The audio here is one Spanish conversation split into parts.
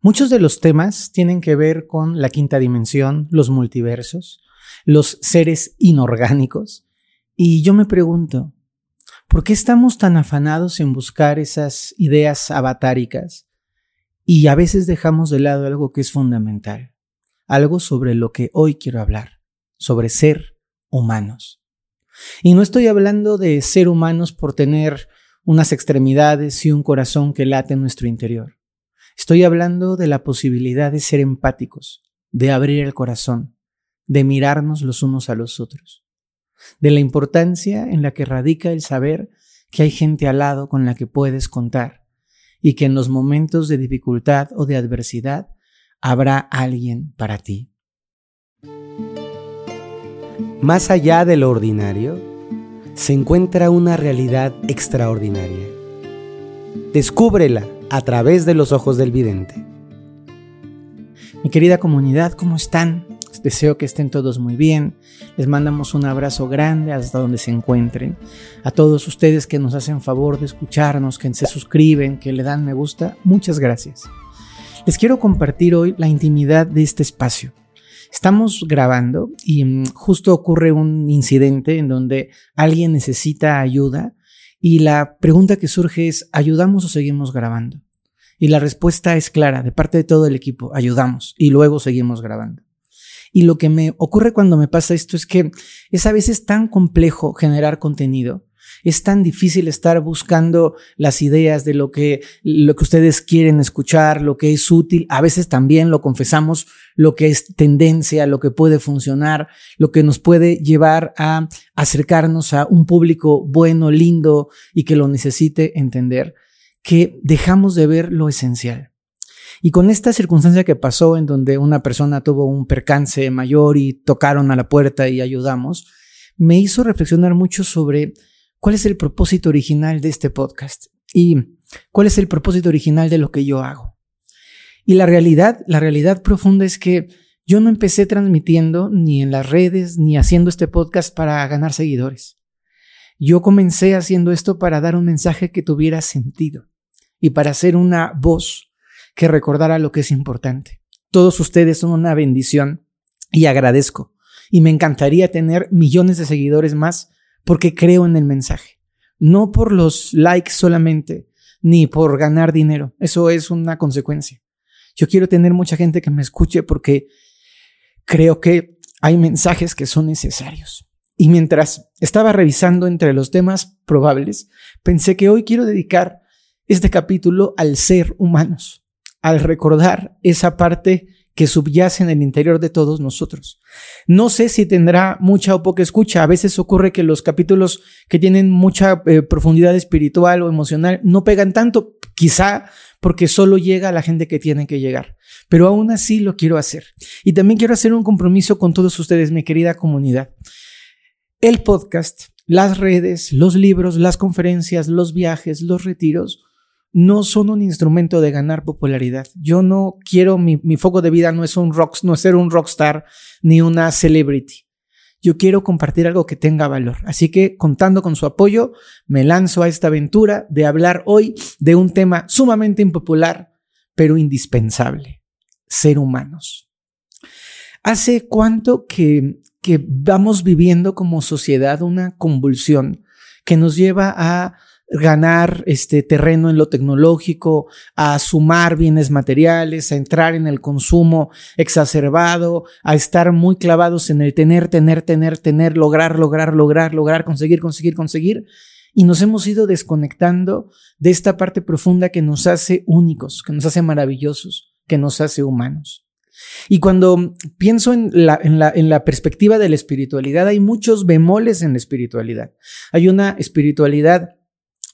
Muchos de los temas tienen que ver con la quinta dimensión, los multiversos, los seres inorgánicos, y yo me pregunto, ¿por qué estamos tan afanados en buscar esas ideas avatáricas y a veces dejamos de lado algo que es fundamental, algo sobre lo que hoy quiero hablar, sobre ser humanos? Y no estoy hablando de ser humanos por tener unas extremidades y un corazón que late en nuestro interior. Estoy hablando de la posibilidad de ser empáticos, de abrir el corazón, de mirarnos los unos a los otros, de la importancia en la que radica el saber que hay gente al lado con la que puedes contar y que en los momentos de dificultad o de adversidad habrá alguien para ti. Más allá de lo ordinario, se encuentra una realidad extraordinaria. Descúbrela a través de los ojos del vidente. Mi querida comunidad, ¿cómo están? Deseo que estén todos muy bien. Les mandamos un abrazo grande hasta donde se encuentren. A todos ustedes que nos hacen favor de escucharnos, que se suscriben, que le dan me gusta, muchas gracias. Les quiero compartir hoy la intimidad de este espacio. Estamos grabando y mm, justo ocurre un incidente en donde alguien necesita ayuda y la pregunta que surge es, ¿ayudamos o seguimos grabando? Y la respuesta es clara, de parte de todo el equipo, ayudamos y luego seguimos grabando. Y lo que me ocurre cuando me pasa esto es que es a veces tan complejo generar contenido es tan difícil estar buscando las ideas de lo que, lo que ustedes quieren escuchar, lo que es útil. A veces también lo confesamos, lo que es tendencia, lo que puede funcionar, lo que nos puede llevar a acercarnos a un público bueno, lindo y que lo necesite entender, que dejamos de ver lo esencial. Y con esta circunstancia que pasó en donde una persona tuvo un percance mayor y tocaron a la puerta y ayudamos, me hizo reflexionar mucho sobre cuál es el propósito original de este podcast y cuál es el propósito original de lo que yo hago. Y la realidad, la realidad profunda es que yo no empecé transmitiendo ni en las redes ni haciendo este podcast para ganar seguidores. Yo comencé haciendo esto para dar un mensaje que tuviera sentido y para ser una voz que recordara lo que es importante. Todos ustedes son una bendición y agradezco. Y me encantaría tener millones de seguidores más porque creo en el mensaje. No por los likes solamente, ni por ganar dinero. Eso es una consecuencia. Yo quiero tener mucha gente que me escuche porque creo que hay mensajes que son necesarios. Y mientras estaba revisando entre los temas probables, pensé que hoy quiero dedicar este capítulo al ser humanos, al recordar esa parte que subyace en el interior de todos nosotros. No sé si tendrá mucha o poca escucha. A veces ocurre que los capítulos que tienen mucha eh, profundidad espiritual o emocional no pegan tanto, quizá porque solo llega a la gente que tiene que llegar. Pero aún así lo quiero hacer. Y también quiero hacer un compromiso con todos ustedes, mi querida comunidad. El podcast, las redes, los libros, las conferencias, los viajes, los retiros, no son un instrumento de ganar popularidad. Yo no quiero, mi, foco de vida no es un rock, no es ser un rockstar ni una celebrity. Yo quiero compartir algo que tenga valor. Así que contando con su apoyo, me lanzo a esta aventura de hablar hoy de un tema sumamente impopular, pero indispensable. Ser humanos. ¿Hace cuánto que, que vamos viviendo como sociedad una convulsión que nos lleva a ganar este terreno en lo tecnológico, a sumar bienes materiales, a entrar en el consumo exacerbado, a estar muy clavados en el tener, tener, tener, tener, lograr, lograr, lograr, lograr, conseguir, conseguir, conseguir. Y nos hemos ido desconectando de esta parte profunda que nos hace únicos, que nos hace maravillosos, que nos hace humanos. Y cuando pienso en la, en, la, en la perspectiva de la espiritualidad, hay muchos bemoles en la espiritualidad. Hay una espiritualidad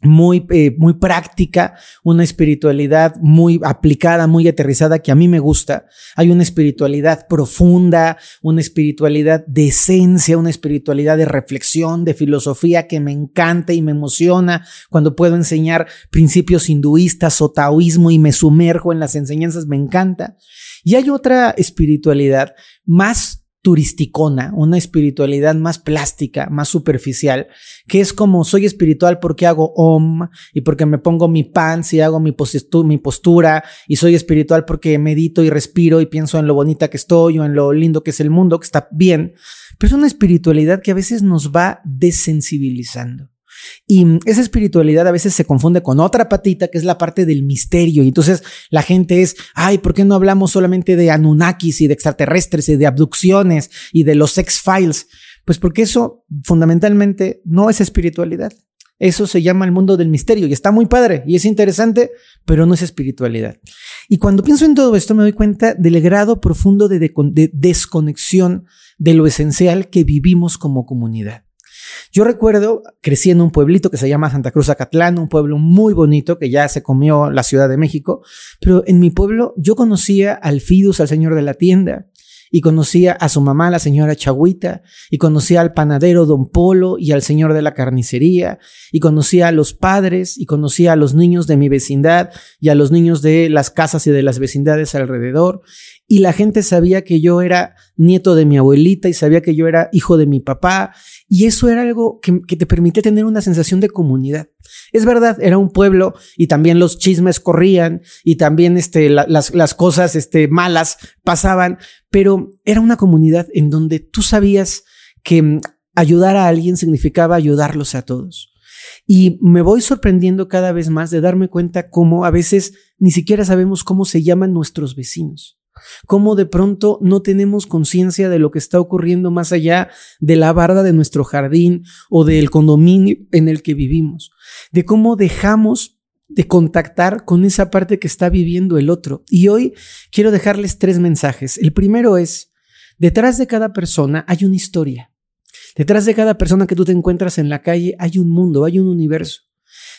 muy, eh, muy práctica, una espiritualidad muy aplicada, muy aterrizada que a mí me gusta. Hay una espiritualidad profunda, una espiritualidad de esencia, una espiritualidad de reflexión, de filosofía que me encanta y me emociona cuando puedo enseñar principios hinduistas o taoísmo y me sumerjo en las enseñanzas, me encanta. Y hay otra espiritualidad más turisticona, una espiritualidad más plástica, más superficial, que es como soy espiritual porque hago om y porque me pongo mi pants y hago mi, mi postura y soy espiritual porque medito y respiro y pienso en lo bonita que estoy o en lo lindo que es el mundo, que está bien, pero es una espiritualidad que a veces nos va desensibilizando. Y esa espiritualidad a veces se confunde con otra patita que es la parte del misterio. Y entonces la gente es, ay, ¿por qué no hablamos solamente de Anunnakis y de extraterrestres y de abducciones y de los X-Files? Pues porque eso fundamentalmente no es espiritualidad. Eso se llama el mundo del misterio y está muy padre y es interesante, pero no es espiritualidad. Y cuando pienso en todo esto me doy cuenta del grado profundo de desconexión de lo esencial que vivimos como comunidad. Yo recuerdo, crecí en un pueblito que se llama Santa Cruz Acatlán, un pueblo muy bonito que ya se comió la Ciudad de México, pero en mi pueblo yo conocía al Fidus, al señor de la tienda, y conocía a su mamá, la señora Chagüita, y conocía al panadero Don Polo y al señor de la carnicería, y conocía a los padres, y conocía a los niños de mi vecindad y a los niños de las casas y de las vecindades alrededor, y la gente sabía que yo era nieto de mi abuelita y sabía que yo era hijo de mi papá y eso era algo que, te permitía tener una sensación de comunidad. Es verdad, era un pueblo y también los chismes corrían y también este, las, las cosas este, malas pasaban, pero era una comunidad en donde tú sabías que mm, ayudar a alguien significaba ayudarlos a todos. Y me voy sorprendiendo cada vez más de darme cuenta cómo a veces ni siquiera sabemos cómo se llaman nuestros vecinos cómo de pronto no tenemos conciencia de lo que está ocurriendo más allá de la barda de nuestro jardín o del condominio en el que vivimos, de cómo dejamos de contactar con esa parte que está viviendo el otro. Y hoy quiero dejarles tres mensajes. El primero es, detrás de cada persona hay una historia. Detrás de cada persona que tú te encuentras en la calle hay un mundo, hay un universo.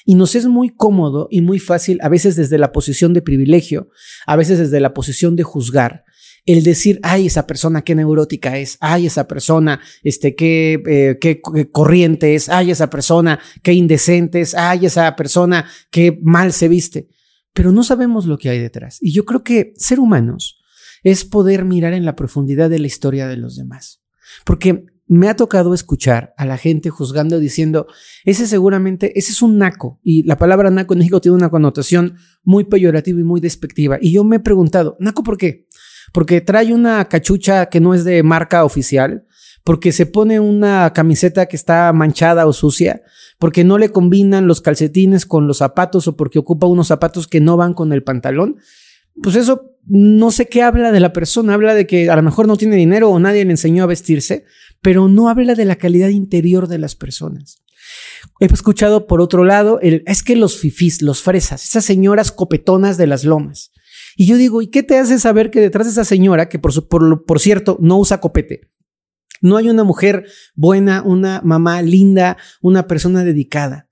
Y nos es muy cómodo y muy fácil, a veces desde la posición de privilegio, a veces desde la posición de juzgar, el decir, ay, esa persona qué neurótica es, ay, esa persona, este, qué, eh, qué, corriente es, ay, esa persona qué indecente es, ay, esa persona qué mal se viste. Pero no sabemos lo que hay detrás. Y yo creo que ser humanos es poder mirar en la profundidad de la historia de los demás. Porque me ha tocado escuchar a la gente juzgando diciendo, ese seguramente, ese es un naco. Y la palabra naco en México tiene una connotación muy peyorativa y muy despectiva. Y yo me he preguntado, ¿naco por qué? Porque trae una cachucha que no es de marca oficial, porque se pone una camiseta que está manchada o sucia, porque no le combinan los calcetines con los zapatos o porque ocupa unos zapatos que no van con el pantalón. Pues eso no sé qué habla de la persona, habla de que a lo mejor no tiene dinero o nadie le enseñó a vestirse, pero no habla de la calidad interior de las personas. He escuchado por otro lado, el, es que los fifís, los fresas, esas señoras copetonas de las lomas. Y yo digo, ¿y qué te hace saber que detrás de esa señora, que por, por, por cierto no usa copete, no hay una mujer buena, una mamá linda, una persona dedicada?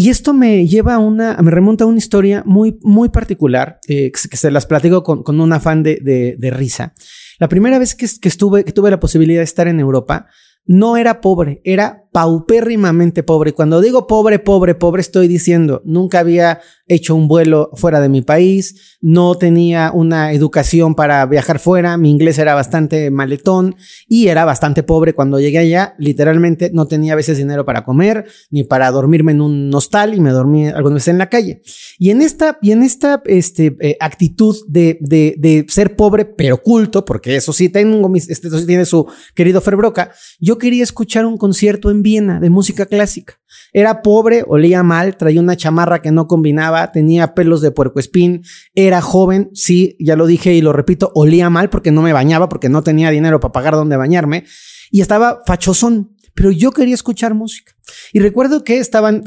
Y esto me lleva a una, me remonta a una historia muy, muy particular, eh, que se las platico con, con un afán de, de, de risa. La primera vez que, estuve, que tuve la posibilidad de estar en Europa, no era pobre, era paupérrimamente pobre. Cuando digo pobre, pobre, pobre, estoy diciendo, nunca había hecho un vuelo fuera de mi país, no tenía una educación para viajar fuera, mi inglés era bastante maletón y era bastante pobre cuando llegué allá, literalmente no tenía a veces dinero para comer ni para dormirme en un hostal y me dormí algunas veces en la calle. Y en esta, y en esta este, eh, actitud de, de, de, ser pobre pero culto, porque eso sí tengo, mis, este, eso sí tiene su querido Ferbroca, yo quería escuchar un concierto en De música clásica. Era pobre, olía mal, traía una chamarra que no combinaba, tenía pelos de puercoespín, era joven, sí, ya lo dije y lo repito, olía mal porque no me bañaba, porque no tenía dinero para pagar donde bañarme, y estaba fachosón pero yo quería escuchar música. Y recuerdo que estaban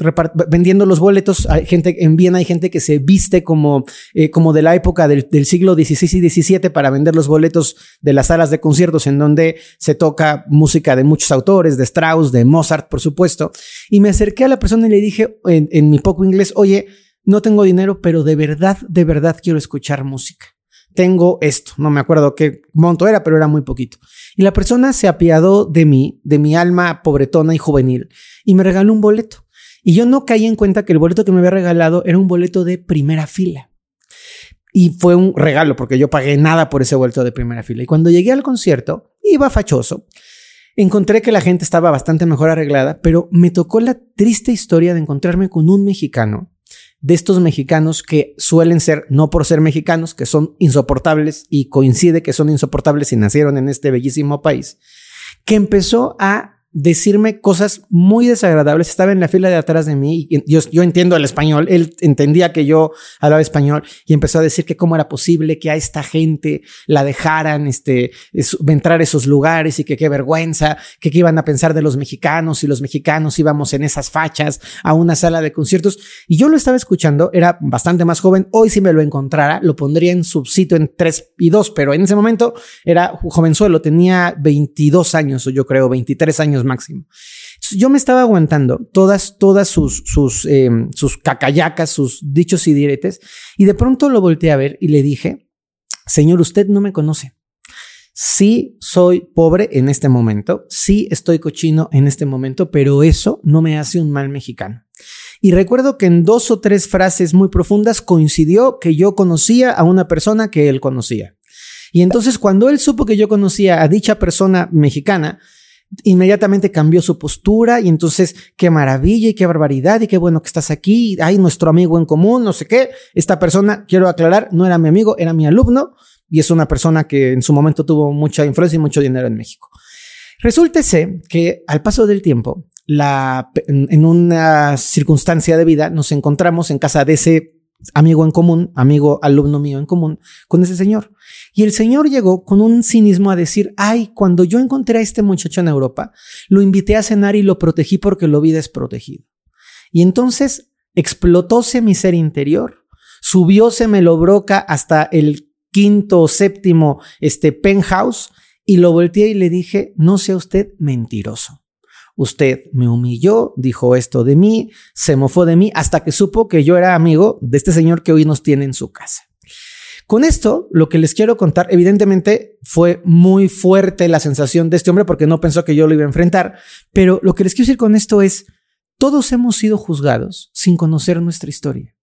vendiendo los boletos. Hay gente en Viena, hay gente que se viste como, eh, como de la época del, siglo XVI y XVII para vender los boletos de las salas de conciertos en donde se toca música de muchos autores, de Strauss, de Mozart, por supuesto. Y me acerqué a la persona y le dije en mi poco inglés, oye, no tengo dinero, pero de verdad, de verdad quiero escuchar música tengo esto. No me acuerdo qué monto era, pero era muy poquito. Y la persona se apiadó de mí, de mi alma pobretona y juvenil, y me regaló un boleto. Y yo no caí en cuenta que el boleto que me había regalado era un boleto de primera fila. Y fue un regalo porque yo pagué nada por ese boleto de primera fila. Y cuando llegué al concierto, iba fachoso. Encontré que la gente estaba bastante mejor arreglada, pero me tocó la triste historia de encontrarme con un mexicano, de estos mexicanos que suelen ser, no por ser mexicanos, que son insoportables y coincide que son insoportables y nacieron en este bellísimo país, que empezó a decirme cosas muy desagradables. Estaba en la fila de atrás de mí y yo, entiendo el español. Él entendía que yo hablaba español y empezó a decir que cómo era posible que a esta gente la dejaran este, entrar a esos lugares y que qué vergüenza, que qué iban a pensar de los mexicanos y los mexicanos íbamos en esas fachas a una sala de conciertos. Y yo lo estaba escuchando, era bastante más joven. Hoy si me lo encontrara, lo pondría en su sitio en 3 y 2, pero en ese momento era jovenzuelo, tenía 22 años o yo creo 23 años máximo. yo me estaba aguantando todas, todas sus, sus, eh, sus cacayacas, sus dichos y diretes, y de pronto lo volteé a ver y le dije, señor, usted no me conoce. Sí soy pobre en este momento, sí estoy cochino en este momento, pero eso no me hace un mal mexicano. Y recuerdo que en dos o tres frases muy profundas coincidió que yo conocía a una persona que él conocía. Y entonces cuando él supo que yo conocía a dicha persona mexicana, inmediatamente cambió su postura y entonces qué maravilla y qué barbaridad y qué bueno que estás aquí, hay nuestro amigo en común, no sé qué. Esta persona, quiero aclarar, no era mi amigo, era mi alumno y es una persona que en su momento tuvo mucha influencia y mucho dinero en México. Resulta que al paso del tiempo, la, en una circunstancia de vida, nos encontramos en casa de ese amigo en común, amigo alumno mío en común, con ese señor. Y el señor llegó con un cinismo a decir, ay, cuando yo encontré a este muchacho en Europa, lo invité a cenar y lo protegí porque lo vi desprotegido. Y entonces explotóse mi ser interior, subióse me lo broca hasta el quinto o séptimo este penthouse y lo volteé y le dije, no sea usted mentiroso. Usted me humilló, dijo esto de mí, se mofó de mí, hasta que supo que yo era amigo de este señor que hoy nos tiene en su casa. Con esto, lo que les quiero contar, evidentemente fue muy fuerte la sensación de este hombre porque no pensó que yo lo iba a enfrentar, pero lo que les quiero decir con esto es, todos hemos sido juzgados sin conocer nuestra historia.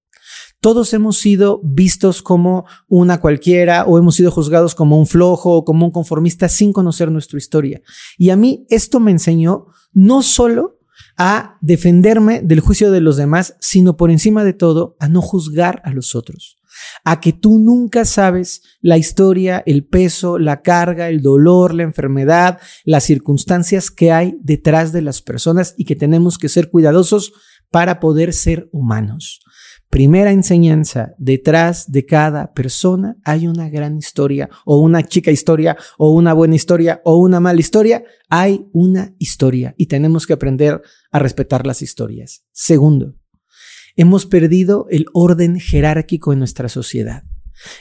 Todos hemos sido vistos como una cualquiera o hemos sido juzgados como un flojo o como un conformista sin conocer nuestra historia. Y a mí esto me enseñó no solo a defenderme del juicio de los demás, sino por encima de todo a no juzgar a los otros, a que tú nunca sabes la historia, el peso, la carga, el dolor, la enfermedad, las circunstancias que hay detrás de las personas y que tenemos que ser cuidadosos para poder ser humanos. Primera enseñanza, detrás de cada persona hay una gran historia o una chica historia o una buena historia o una mala historia. Hay una historia y tenemos que aprender a respetar las historias. Segundo, hemos perdido el orden jerárquico en nuestra sociedad.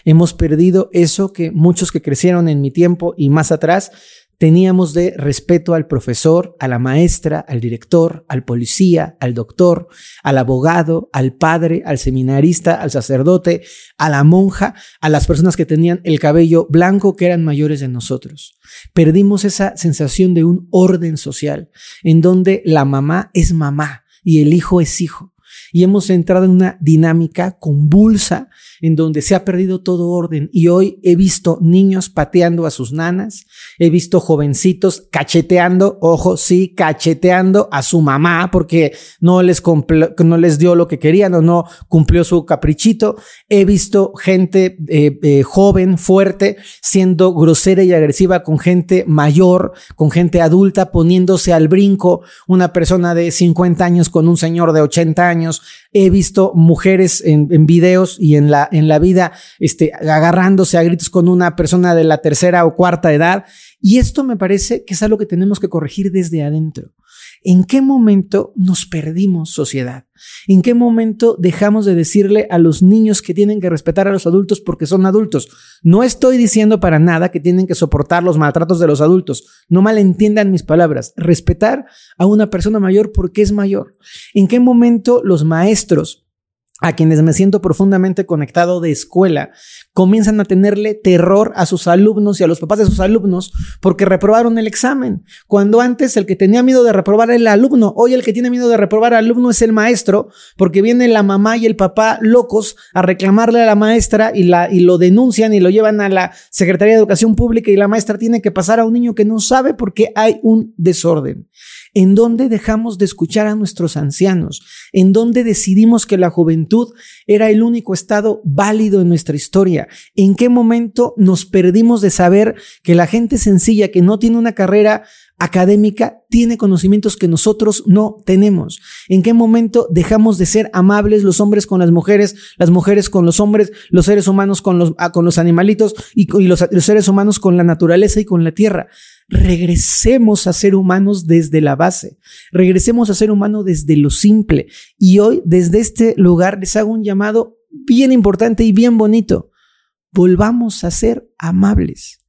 Hemos perdido eso que muchos que crecieron en mi tiempo y más atrás teníamos de respeto al profesor, a la maestra, al director, al policía, al doctor, al abogado, al padre, al seminarista, al sacerdote, a la monja, a las personas que tenían el cabello blanco que eran mayores de nosotros. Perdimos esa sensación de un orden social en donde la mamá es mamá y el hijo es hijo. Y hemos entrado en una dinámica convulsa en donde se ha perdido todo orden. Y hoy he visto niños pateando a sus nanas, he visto jovencitos cacheteando, ojo, sí, cacheteando a su mamá porque no les, no les dio lo que querían o no cumplió su caprichito, he visto gente eh, eh, joven, fuerte, siendo grosera y agresiva con gente mayor, con gente adulta, poniéndose al brinco, una persona de 50 años con un señor de 80 años, he visto mujeres en, videos y en la en la vida este, agarrándose a gritos con una persona de la tercera o cuarta edad. Y esto me parece que es algo que tenemos que corregir desde adentro. ¿En qué momento nos perdimos sociedad? ¿En qué momento dejamos de decirle a los niños que tienen que respetar a los adultos porque son adultos? No estoy diciendo para nada que tienen que soportar los maltratos de los adultos. No malentiendan mis palabras. Respetar a una persona mayor porque es mayor. ¿En qué momento los maestros a quienes me siento profundamente conectado de escuela, comienzan a tenerle terror a sus alumnos y a los papás de sus alumnos porque reprobaron el examen. Cuando antes el que tenía miedo de reprobar era el alumno, hoy el que tiene miedo de reprobar al alumno es el maestro, porque viene la mamá y el papá locos a reclamarle a la maestra y, la, y lo denuncian y lo llevan a la Secretaría de Educación Pública y la maestra tiene que pasar a un niño que no sabe porque hay un desorden en dónde dejamos de escuchar a nuestros ancianos, en dónde decidimos que la juventud era el único estado válido en nuestra historia, en qué momento nos perdimos de saber que la gente sencilla que no tiene una carrera académica tiene conocimientos que nosotros no tenemos. ¿En qué momento dejamos de ser amables los hombres con las mujeres, las mujeres con los hombres, los seres humanos con los, ah, con los animalitos y, los seres humanos con la naturaleza y con la tierra? regresemos a ser humanos desde la base, regresemos a ser humanos desde lo simple. Y hoy, desde este lugar, les hago un llamado bien importante y bien bonito. Volvamos a ser amables,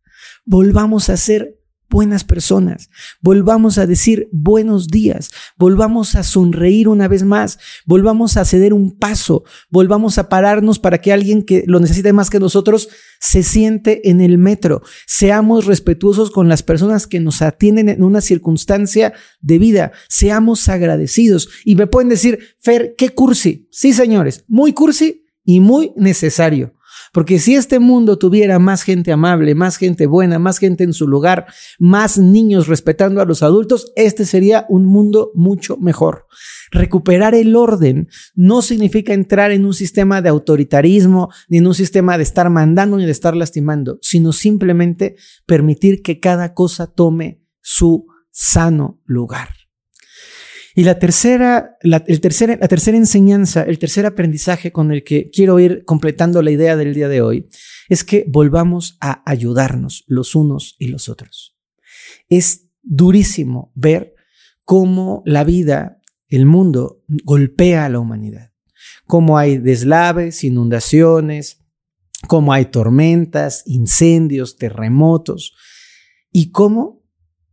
volvamos a ser buenas personas. Volvamos a decir buenos días, volvamos a sonreír una vez más, volvamos a ceder un paso, volvamos a pararnos para que alguien que lo necesite más que nosotros se siente en el metro. Seamos respetuosos con las personas que nos atienden en una circunstancia de vida. Seamos agradecidos. Y me pueden decir, Fer, ¿qué cursi? Sí, señores, muy cursi y muy necesario. Porque si este mundo tuviera más gente amable, más gente buena, más gente en su lugar, más niños respetando a los adultos, este sería un mundo mucho mejor. Recuperar el orden no significa entrar en un sistema de autoritarismo, ni en un sistema de estar mandando ni de estar lastimando, sino simplemente permitir que cada cosa tome su sano lugar. Y la tercera, la, el la tercera enseñanza, el tercer aprendizaje con el que quiero ir completando la idea del día de hoy, es que volvamos a ayudarnos los unos y los otros. Es durísimo ver cómo la vida, el mundo, golpea a la humanidad. Cómo hay deslaves, inundaciones, cómo hay tormentas, incendios, terremotos, y cómo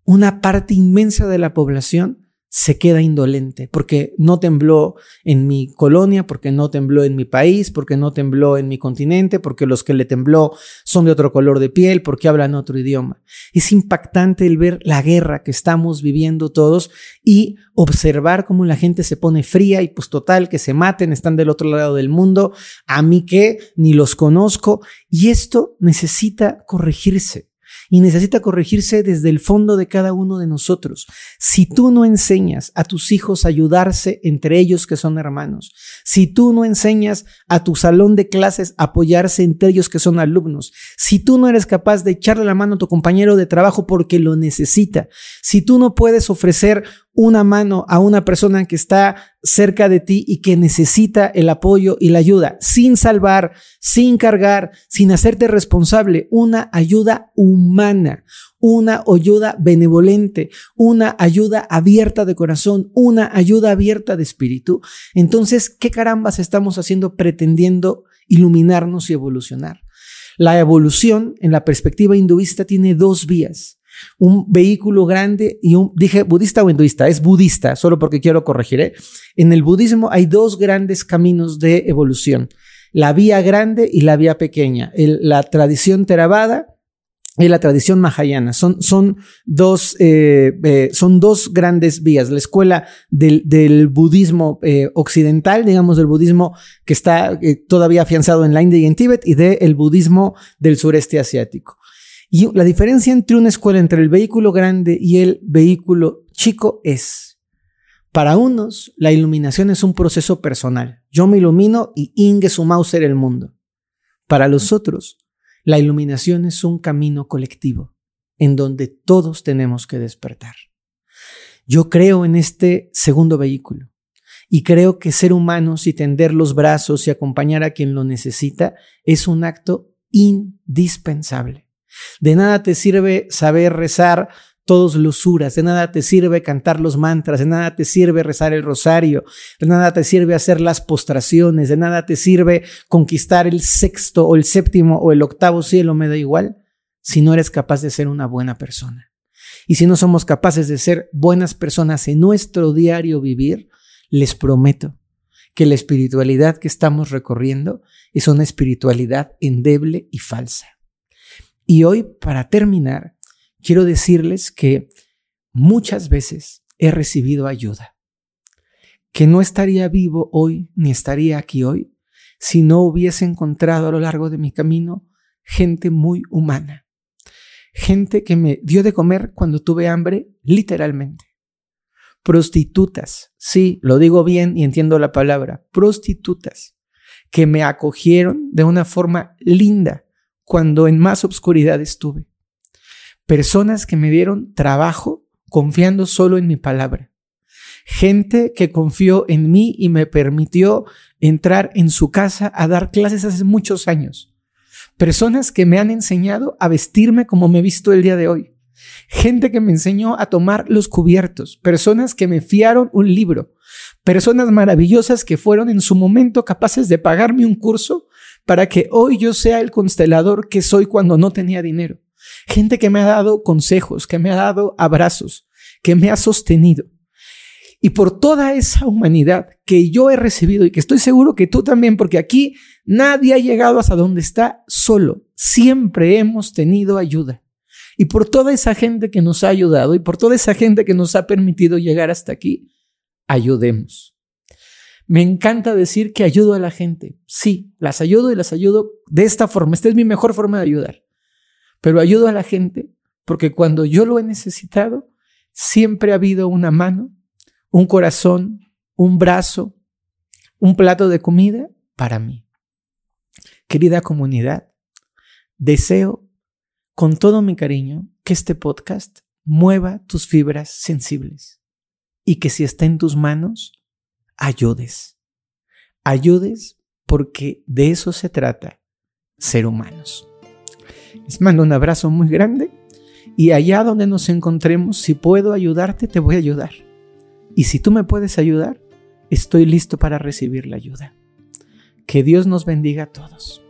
una parte inmensa de la población se queda indolente, porque no tembló en mi colonia, porque no tembló en mi país, porque no tembló en mi continente, porque los que le tembló son de otro color de piel, porque hablan otro idioma. Es impactante el ver la guerra que estamos viviendo todos y observar cómo la gente se pone fría y pues total, que se maten, están del otro lado del mundo, a mí que ni los conozco, y esto necesita corregirse y necesita corregirse desde el fondo de cada uno de nosotros. Si tú no enseñas a tus hijos a ayudarse entre ellos que son hermanos, si tú no enseñas a tu salón de clases a apoyarse entre ellos que son alumnos, si tú no eres capaz de echarle la mano a tu compañero de trabajo porque lo necesita, si tú no puedes ofrecer una mano a una persona que está cerca de ti y que necesita el apoyo y la ayuda, sin salvar, sin cargar, sin hacerte responsable, una ayuda humana, una ayuda benevolente, una ayuda abierta de corazón, una ayuda abierta de espíritu. Entonces, ¿qué carambas estamos haciendo pretendiendo iluminarnos y evolucionar? La evolución en la perspectiva hinduista tiene dos vías un vehículo grande y un, dije budista o hinduista, es budista, solo porque quiero corregir. ¿eh? En el budismo hay dos grandes caminos de evolución, la vía grande y la vía pequeña, la tradición Theravada y la tradición Mahayana. Son, son, dos, eh, eh, son dos grandes vías. La escuela del, budismo occidental, digamos, del budismo que está todavía afianzado en la India y en Tíbet, y del budismo del sureste asiático. Y la diferencia entre una escuela, entre el vehículo grande y el vehículo chico es, para unos, la iluminación es un proceso personal. Yo me ilumino y Inge su Mauser el mundo. Para los otros, la iluminación es un camino colectivo en donde todos tenemos que despertar. Yo creo en este segundo vehículo y creo que ser humanos y tender los brazos y acompañar a quien lo necesita es un acto indispensable. De nada te sirve saber rezar todos los suras, de nada te sirve cantar los mantras, de nada te sirve rezar el rosario, de nada te sirve hacer las postraciones, de nada te sirve conquistar el sexto o el séptimo o el octavo cielo, me da igual, si no eres capaz de ser una buena persona. Y si no somos capaces de ser buenas personas en nuestro diario vivir, les prometo que la espiritualidad que estamos recorriendo es una espiritualidad endeble y falsa. Y hoy, para terminar, quiero decirles que muchas veces he recibido ayuda, que no estaría vivo hoy ni estaría aquí hoy si no hubiese encontrado a lo largo de mi camino gente muy humana, gente que me dio de comer cuando tuve hambre, literalmente. Prostitutas, sí, lo digo bien y entiendo la palabra, prostitutas, que me acogieron de una forma linda cuando en más obscuridad estuve. Personas que me dieron trabajo confiando solo en mi palabra. Gente que confió en mí y me permitió entrar en su casa a dar clases hace muchos años. Personas que me han enseñado a vestirme como me he visto el día de hoy. Gente que me enseñó a tomar los cubiertos. Personas que me fiaron un libro. Personas maravillosas que fueron en su momento capaces de pagarme un curso para que hoy yo sea el constelador que soy cuando no tenía dinero. Gente que me ha dado consejos, que me ha dado abrazos, que me ha sostenido. Y por toda esa humanidad que yo he recibido y que estoy seguro que tú también, porque aquí nadie ha llegado hasta donde está solo. Siempre hemos tenido ayuda. Y por toda esa gente que nos ha ayudado y por toda esa gente que nos ha permitido llegar hasta aquí, ayudemos. Me encanta decir que ayudo a la gente. Sí, las ayudo y las ayudo de esta forma. Esta es mi mejor forma de ayudar. Pero ayudo a la gente porque cuando yo lo he necesitado, siempre ha habido una mano un corazón, un brazo, un plato de comida para mí. Querida comunidad, deseo con todo mi cariño que este podcast mueva tus fibras sensibles y que si está en tus manos, ayudes. Ayudes porque de eso se trata, ser humanos. Les mando un abrazo muy grande y allá donde nos encontremos, si puedo ayudarte, te voy a ayudar. Y si tú me puedes ayudar, estoy listo para recibir la ayuda. Que Dios nos bendiga a todos.